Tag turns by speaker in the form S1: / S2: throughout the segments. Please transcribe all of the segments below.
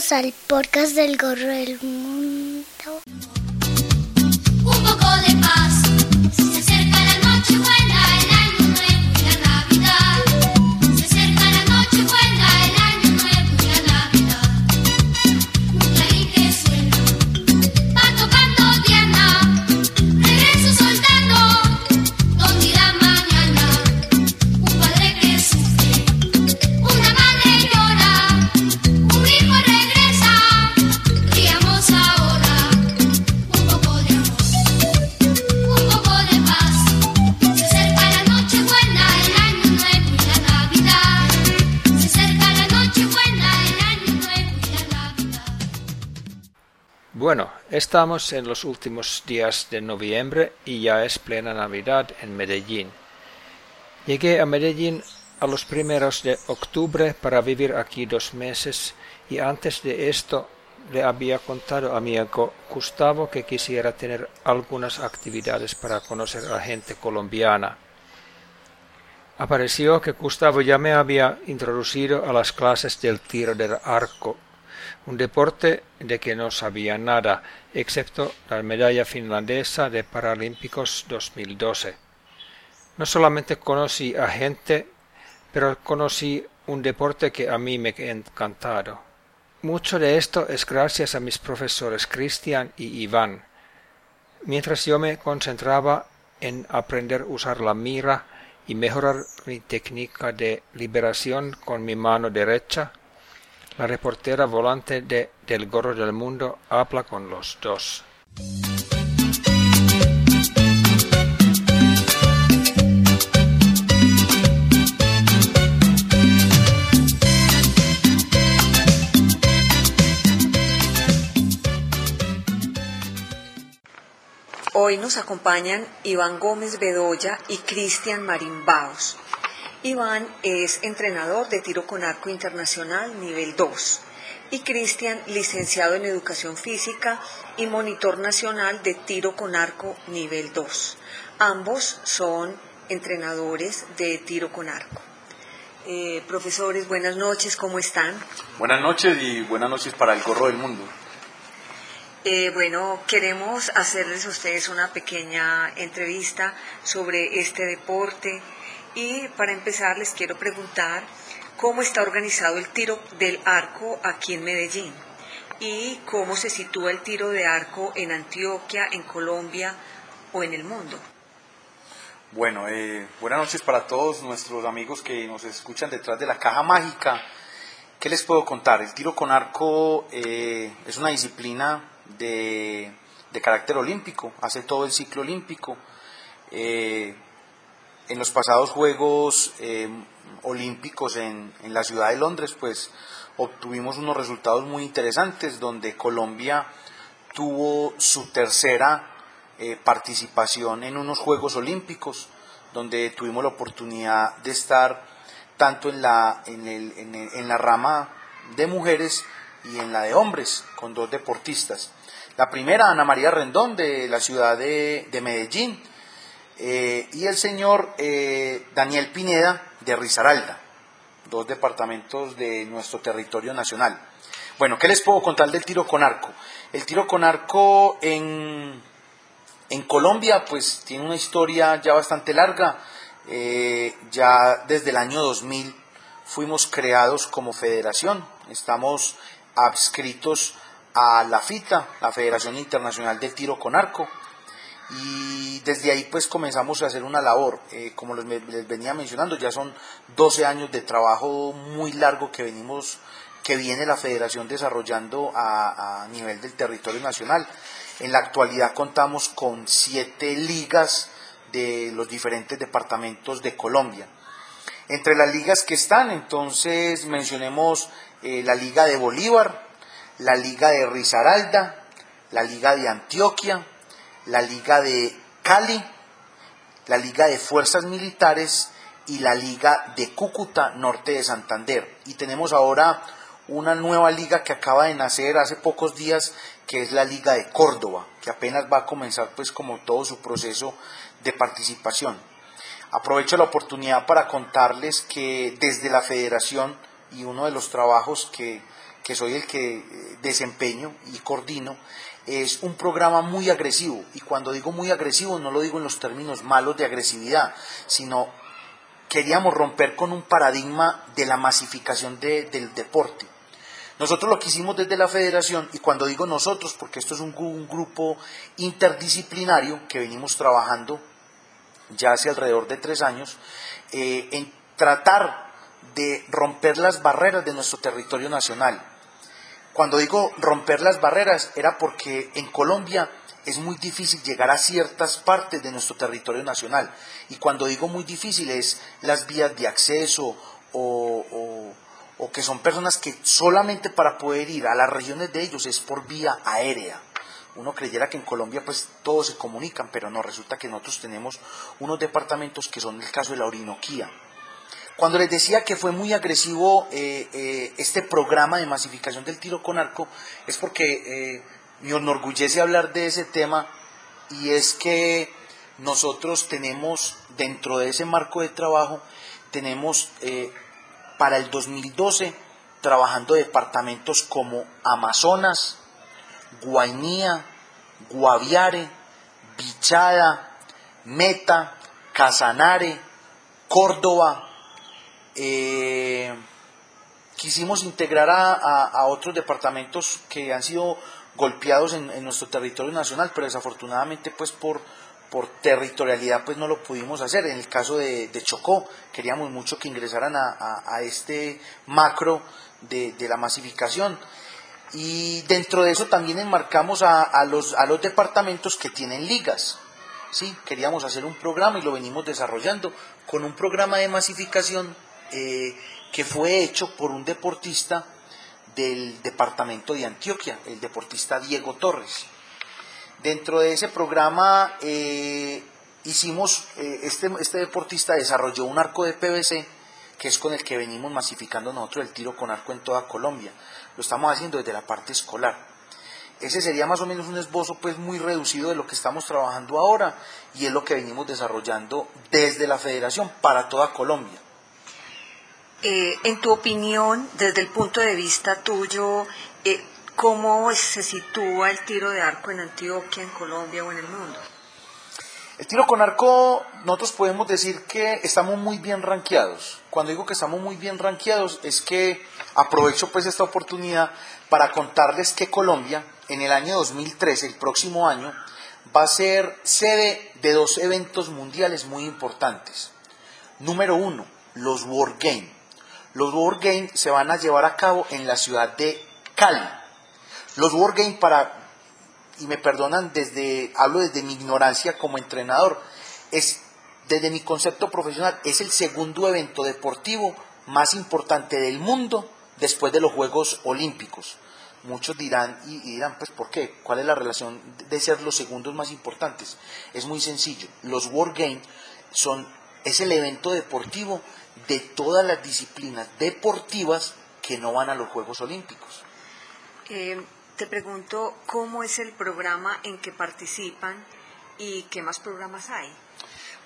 S1: Bienvenidos al podcast del Gorro del Mundo.
S2: Estamos en los últimos días de noviembre y ya es plena Navidad en Medellín. Llegué a Medellín a los primeros de octubre para vivir aquí dos meses y antes de esto le había contado a mi amigo Gustavo que quisiera tener algunas actividades para conocer a gente colombiana. Apareció que Gustavo ya me había introducido a las clases del tiro del arco, un deporte de que no sabía nada, excepto la medalla finlandesa de Paralímpicos 2012. No solamente conocí a gente, pero conocí un deporte que a mí me encantado. Mucho de esto es gracias a mis profesores Cristian y Iván. Mientras yo me concentraba en aprender a usar la mira y mejorar mi técnica de liberación con mi mano derecha, la reportera volante de Del Gorro del Mundo habla con los dos.
S3: Hoy nos acompañan Iván Gómez Bedoya y Cristian Marín Baos. Iván es entrenador de tiro con arco internacional nivel 2 y Cristian licenciado en educación física y monitor nacional de tiro con arco nivel 2. Ambos son entrenadores de tiro con arco. Eh, profesores, buenas noches, ¿cómo están?
S4: Buenas noches y buenas noches para el Gorro del Mundo.
S3: Eh, bueno, queremos hacerles a ustedes una pequeña entrevista sobre este deporte y para empezar les quiero preguntar cómo está organizado el tiro del arco aquí en Medellín y cómo se sitúa el tiro de arco en Antioquia, en Colombia o en el mundo.
S4: Bueno, eh, buenas noches para todos nuestros amigos que nos escuchan detrás de la caja mágica. ¿Qué les puedo contar? El tiro con arco eh, es una disciplina de, de, carácter olímpico, hace todo el ciclo olímpico. Eh, en los pasados Juegos eh, Olímpicos en, la ciudad de Londres, pues obtuvimos unos resultados muy interesantes donde Colombia tuvo su tercera eh, participación en unos Juegos Olímpicos, donde tuvimos la oportunidad de estar tanto en la, en, el, en, el, en la rama de mujeres y en la de hombres, con dos deportistas. La primera, Ana María Rendón, de la ciudad de Medellín, eh, y el señor eh, Daniel Pineda, de Risaralda, dos departamentos de nuestro territorio nacional. Bueno, ¿qué les puedo contar del tiro con arco? El tiro con arco en, en Colombia, pues tiene una historia ya bastante larga. Eh, ya desde el año 2000 fuimos creados como federación. Estamos adscritos a la FITA, la Federación Internacional de Tiro con Arco, y desde ahí pues comenzamos a hacer una labor, eh, como les, venía mencionando, ya son 12 años de trabajo muy largo que venimos, que viene la Federación desarrollando a, a nivel del territorio nacional. En la actualidad contamos con siete ligas de los diferentes departamentos de Colombia. Entre las ligas que están, entonces mencionemos eh, la Liga de Bolívar, la Liga de Risaralda, la Liga de Antioquia, la Liga de Cali, la Liga de Fuerzas Militares y la Liga de Cúcuta Norte de Santander. Y tenemos ahora una nueva liga que acaba de nacer hace pocos días, que es la Liga de Córdoba, que apenas va a comenzar pues como todo su proceso de participación. Aprovecho la oportunidad para contarles que desde la federación y uno de los trabajos que, que soy el que eh, desempeño y coordino es un programa muy agresivo. Y cuando digo muy agresivo no lo digo en los términos malos de agresividad, sino queríamos romper con un paradigma de la masificación de- del deporte. Nosotros lo que hicimos desde la federación, y cuando digo nosotros, porque esto es un grupo interdisciplinario que venimos trabajando ya hace alrededor de tres años, eh, en tratar de romper las barreras de nuestro territorio nacional. Cuando digo romper las barreras era porque en Colombia es muy difícil llegar a ciertas partes de nuestro territorio nacional. Y cuando digo muy difícil es las vías de acceso o, o- que son personas que solamente para poder ir a las regiones de ellos es por vía aérea. Uno creyera que en Colombia pues todos se comunican, pero no, resulta que nosotros tenemos unos departamentos que son el caso de la Orinoquía, cuando les decía que fue muy agresivo eh, eh, este programa de masificación del tiro con arco, es porque eh, me enorgullece hablar de ese tema y es que nosotros tenemos dentro de ese marco de trabajo, tenemos para el 2012 trabajando departamentos como Amazonas, Guainía, Guaviare, Bichada, Meta, Casanare, Córdoba, eh, quisimos integrar a, a- otros departamentos que han sido golpeados en, en nuestro territorio nacional, pero desafortunadamente pues por, por territorialidad pues no lo pudimos hacer. En el caso de, de Chocó, queríamos mucho que ingresaran a, a- a este macro de, de la masificación. Y dentro de eso también enmarcamos a, a los, a los departamentos que tienen ligas. Sí, queríamos hacer un programa y lo venimos desarrollando con un programa de masificación eh, que fue hecho por un deportista del departamento de Antioquia, el deportista Diego Torres. Dentro de ese programa eh, hicimos, eh, este, este deportista desarrolló un arco de PVC, que es con el que venimos masificando nosotros el tiro con arco en toda Colombia. Lo estamos haciendo desde la parte escolar. Ese sería más o menos un esbozo pues muy reducido de lo que estamos trabajando ahora y es lo que venimos desarrollando desde la federación para toda Colombia.
S3: Eh, en tu opinión, desde el punto de vista tuyo, eh, ¿cómo se sitúa el tiro de arco en Antioquia, en Colombia o en el mundo?
S4: El tiro con arco, nosotros podemos decir que estamos muy bien rankeados. Cuando digo que estamos muy bien rankeados es que aprovecho pues esta oportunidad para contarles que Colombia en el año 2013, el próximo año, va a ser sede de dos eventos mundiales muy importantes. Número uno, los World Games. Los World Games se van a llevar a cabo en la ciudad de Cali. Los World Games para y me perdonan desde, hablo desde mi ignorancia como entrenador, es desde mi concepto profesional, es el segundo evento deportivo más importante del mundo después de los Juegos Olímpicos. Muchos dirán y, y dirán, pues, ¿por qué? ¿Cuál es la relación de ser los segundos más importantes? Es muy sencillo. Los World Games son, es el evento deportivo de todas las disciplinas deportivas que no van a los Juegos Olímpicos.
S3: Eh, te pregunto, ¿cómo es el programa en que participan y qué más programas hay?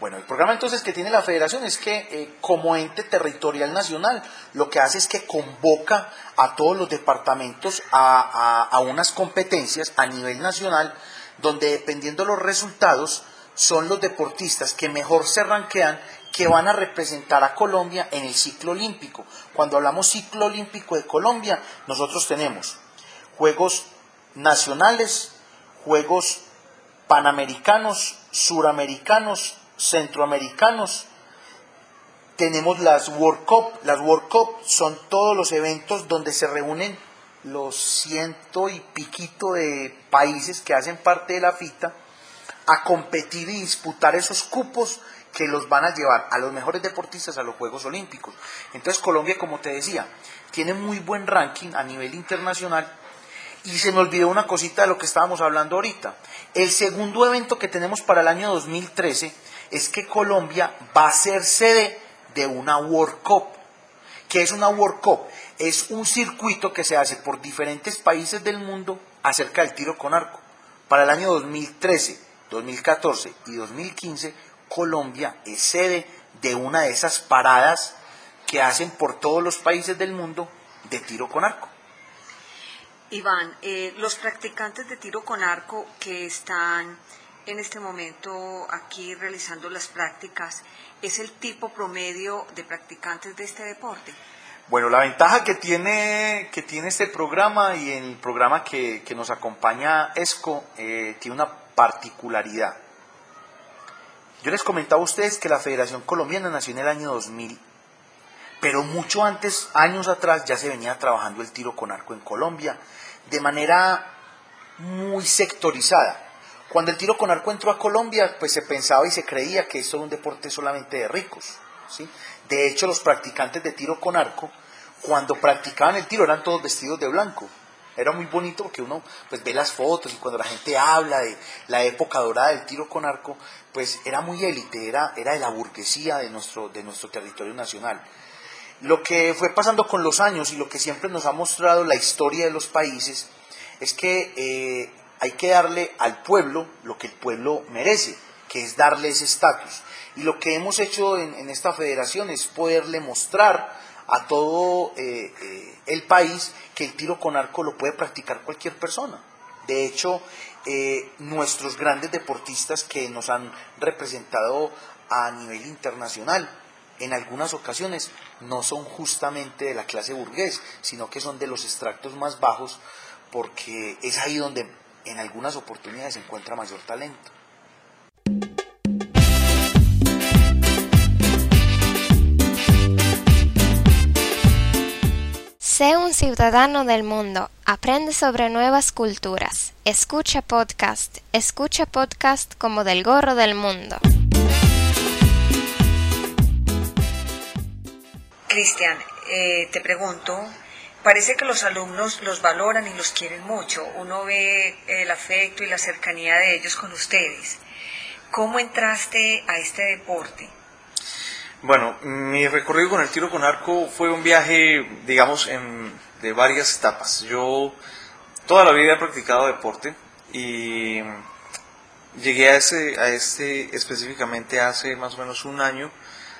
S4: Bueno, el programa entonces que tiene la federación es que eh, como ente territorial nacional lo que hace es que convoca a todos los departamentos a, a- a unas competencias a nivel nacional donde dependiendo los resultados son los deportistas que mejor se ranquean que van a representar a Colombia en el ciclo olímpico. Cuando hablamos ciclo olímpico de Colombia, nosotros tenemos Juegos nacionales, Juegos panamericanos, suramericanos, centroamericanos. Tenemos las World Cup. Las World Cup son todos los eventos donde se reúnen los ciento y piquito de países que hacen parte de la FITA a competir y disputar esos cupos que los van a llevar a los mejores deportistas a los Juegos Olímpicos. Entonces Colombia, como te decía, tiene muy buen ranking a nivel internacional y se me olvidó una cosita de lo que estábamos hablando ahorita. El segundo evento que tenemos para el año 2013 es que Colombia va a ser sede de una World Cup. ¿Qué es una World Cup? Es un circuito que se hace por diferentes países del mundo acerca del tiro con arco. Para el año 2013, 2014 y 2015, Colombia es sede de una de esas paradas que hacen por todos los países del mundo de tiro con arco.
S3: Iván, eh, los practicantes de tiro con arco que están en este momento aquí realizando las prácticas, ¿es el tipo promedio de practicantes de este deporte?
S4: Bueno, la ventaja que tiene, que tiene este programa y el programa que, que nos acompaña ESCO eh, tiene una particularidad. Yo les comentaba a ustedes que la Federación Colombiana nació en el año 2000, pero mucho antes, años atrás, ya se venía trabajando el tiro con arco en Colombia de manera muy sectorizada. Cuando el tiro con arco entró a Colombia, pues se pensaba y se creía que esto era un deporte solamente de ricos. ¿sí? De hecho, los practicantes de tiro con arco, cuando practicaban el tiro, eran todos vestidos de blanco. Era muy bonito porque uno pues, ve las fotos y cuando la gente habla de la época dorada del tiro con arco, pues era muy élite, era, era de la burguesía de nuestro, de nuestro territorio nacional. Lo que fue pasando con los años y lo que siempre nos ha mostrado la historia de los países es que eh, hay que darle al pueblo lo que el pueblo merece, que es darle ese estatus. Y lo que hemos hecho en, en, esta federación es poderle mostrar a todo eh, eh, el país que el tiro con arco lo puede practicar cualquier persona. De hecho, eh, nuestros grandes deportistas que nos han representado a nivel internacional, en algunas ocasiones no son justamente de la clase burgués, sino que son de los extractos más bajos, porque es ahí donde en algunas oportunidades se encuentra mayor talento.
S5: Sé un ciudadano del mundo, aprende sobre nuevas culturas, escucha podcast, escucha podcast como del gorro del mundo.
S3: Cristian, eh, te pregunto, parece que los alumnos los valoran y los quieren mucho. Uno ve el afecto y la cercanía de ellos con ustedes. ¿Cómo entraste a este deporte?
S6: Bueno, mi recorrido con el tiro con arco fue un viaje, digamos, en, de varias etapas. Yo toda la vida he practicado deporte y llegué a ese, a este específicamente hace más o menos un año,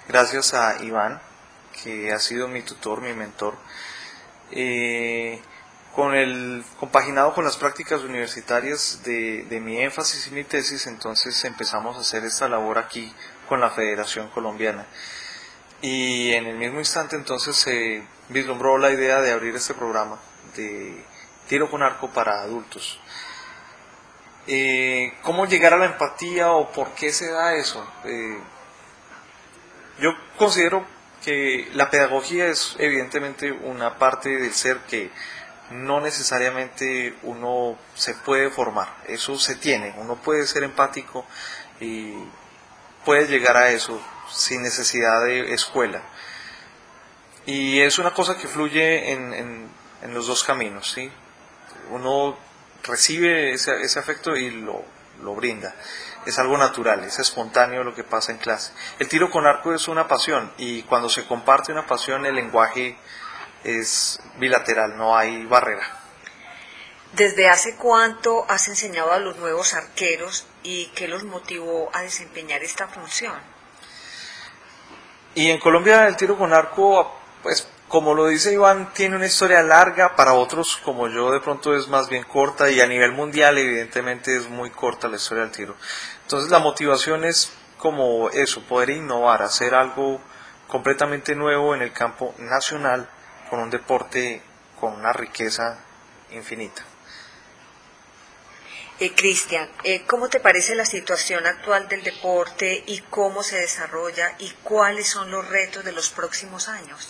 S6: gracias a Iván, que ha sido mi tutor, mi mentor. Eh, con el compaginado con las prácticas universitarias de, de mi énfasis y mi tesis, entonces empezamos a hacer esta labor aquí con la Federación Colombiana. Y en el mismo instante entonces se vislumbró la idea de abrir este programa de tiro con arco para adultos. Eh, ¿Cómo llegar a la empatía o por qué se da eso? Eh, yo considero que la pedagogía es evidentemente una parte del ser que no necesariamente uno se puede formar, eso se tiene, uno puede ser empático y puede llegar a eso sin necesidad de escuela. Y es una cosa que fluye en, en, en los dos caminos, ¿sí? Uno recibe ese, ese afecto y lo, lo brinda. Es algo natural, es espontáneo lo que pasa en clase. El tiro con arco es una pasión y cuando se comparte una pasión el lenguaje es bilateral, no hay barrera.
S3: ¿Desde hace cuánto has enseñado a los nuevos arqueros y qué los motivó a desempeñar esta función?
S6: Y en Colombia el tiro con arco, pues como lo dice Iván, tiene una historia larga, para otros como yo de pronto es más bien corta y a nivel mundial evidentemente es muy corta la historia del tiro. Entonces la motivación es como eso, poder innovar, hacer algo completamente nuevo en el campo nacional con un deporte con una riqueza infinita.
S3: Eh, Cristian, eh, ¿cómo te parece la situación actual del deporte y cómo se desarrolla y cuáles son los retos de los próximos años?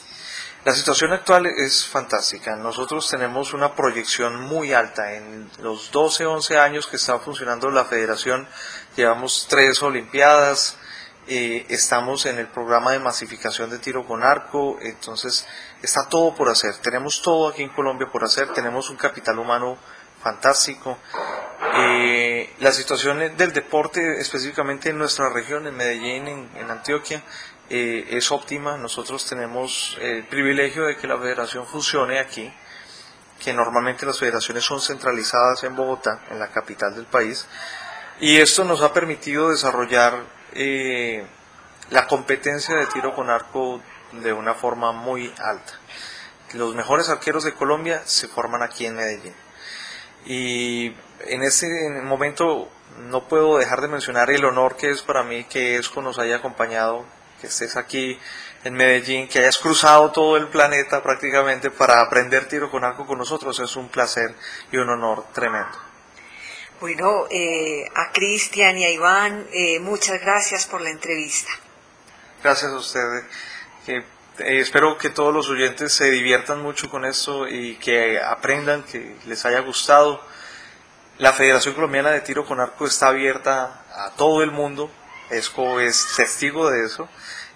S6: La situación actual es fantástica. Nosotros tenemos una proyección muy alta. En los 12, 11 años que está funcionando la federación, llevamos tres Olimpiadas, eh, estamos en el programa de masificación de tiro con arco, entonces está todo por hacer. Tenemos todo aquí en Colombia por hacer, tenemos un capital humano fantástico. Eh, la situación del deporte, específicamente en nuestra región, en Medellín, en, Antioquia, eh, es óptima. Nosotros tenemos el privilegio de que la federación funcione aquí, que normalmente las federaciones son centralizadas en Bogotá, en la capital del país, y esto nos ha permitido desarrollar eh, la competencia de tiro con arco de una forma muy alta. Los mejores arqueros de Colombia se forman aquí en Medellín. Y en ese momento no puedo dejar de mencionar el honor que es para mí que ESCO nos haya acompañado, que estés aquí en Medellín, que hayas cruzado todo el planeta prácticamente para aprender tiro con arco con nosotros. Es un placer y un honor tremendo.
S3: Bueno, eh, a Cristian y a Iván, eh, muchas gracias por la entrevista.
S6: Gracias a ustedes. Que, eh, espero que todos los oyentes se diviertan mucho con esto y que aprendan, que les haya gustado. La Federación Colombiana de Tiro con Arco está abierta a todo el mundo. ESCO es testigo de eso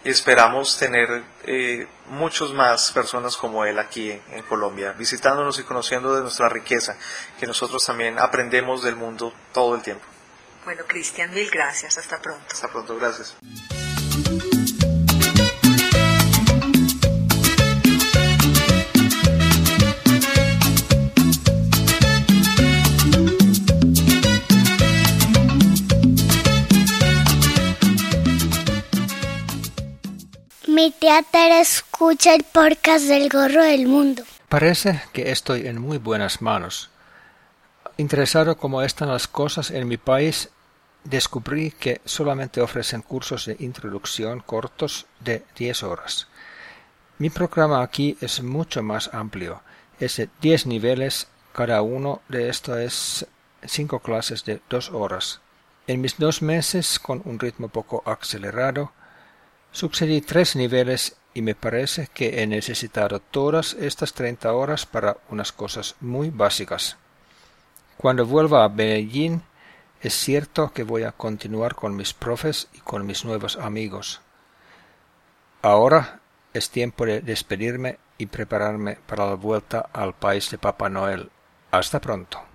S6: y esperamos tener eh, muchos más personas como él aquí en, en Colombia, visitándonos y conociendo de nuestra riqueza, que nosotros también aprendemos del mundo todo el tiempo.
S3: Bueno, Cristian, mil gracias. Hasta pronto.
S6: Hasta pronto, gracias.
S1: Tere escucha el podcast del gorro del mundo.
S2: Parece que estoy en muy buenas manos. Interesado como están las cosas en mi país, descubrí que solamente ofrecen cursos de introducción cortos de 10 horas. Mi programa aquí es mucho más amplio. Es de 10 niveles, cada uno de estos es 5 clases de 2 horas. En mis dos meses, con un ritmo poco acelerado, sucedí tres niveles y me parece que he necesitado todas estas 30 horas para unas cosas muy básicas. Cuando vuelva a Medellín, es cierto que voy a continuar con mis profes y con mis nuevos amigos. Ahora es tiempo de despedirme y prepararme para la vuelta al país de Papá Noel. Hasta pronto.